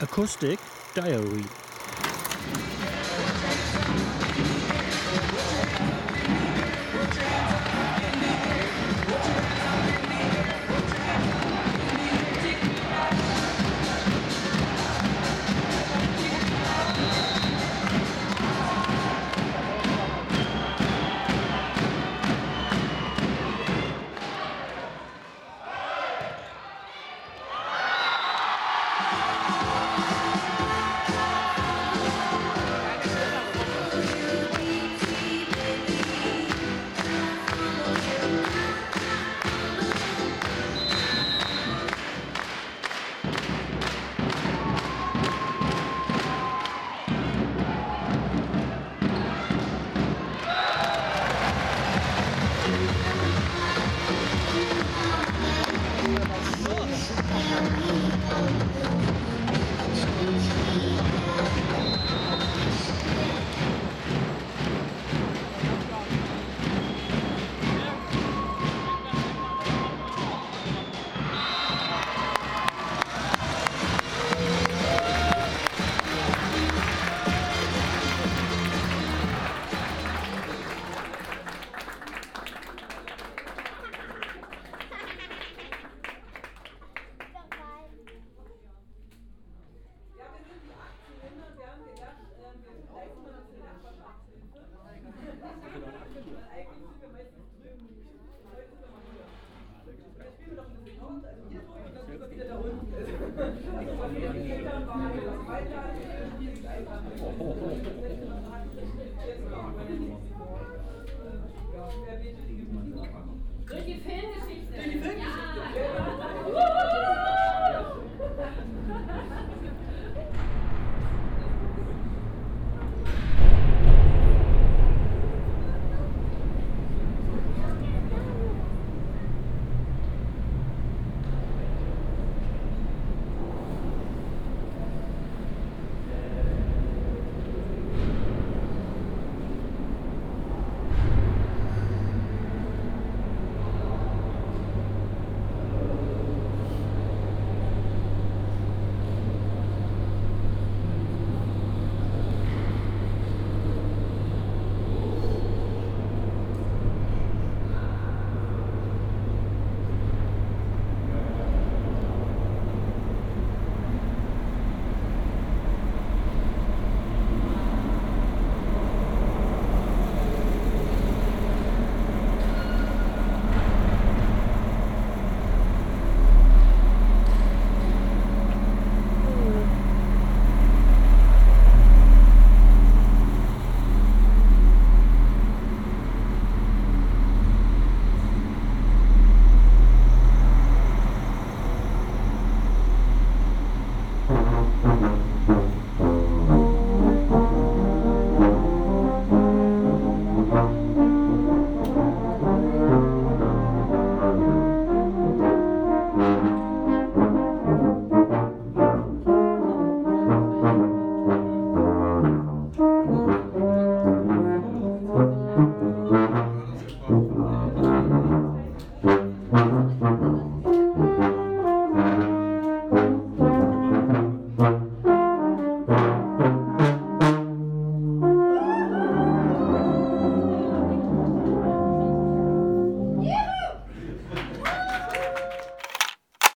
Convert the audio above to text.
Acoustic Diary. Durch die Filmgeschichte.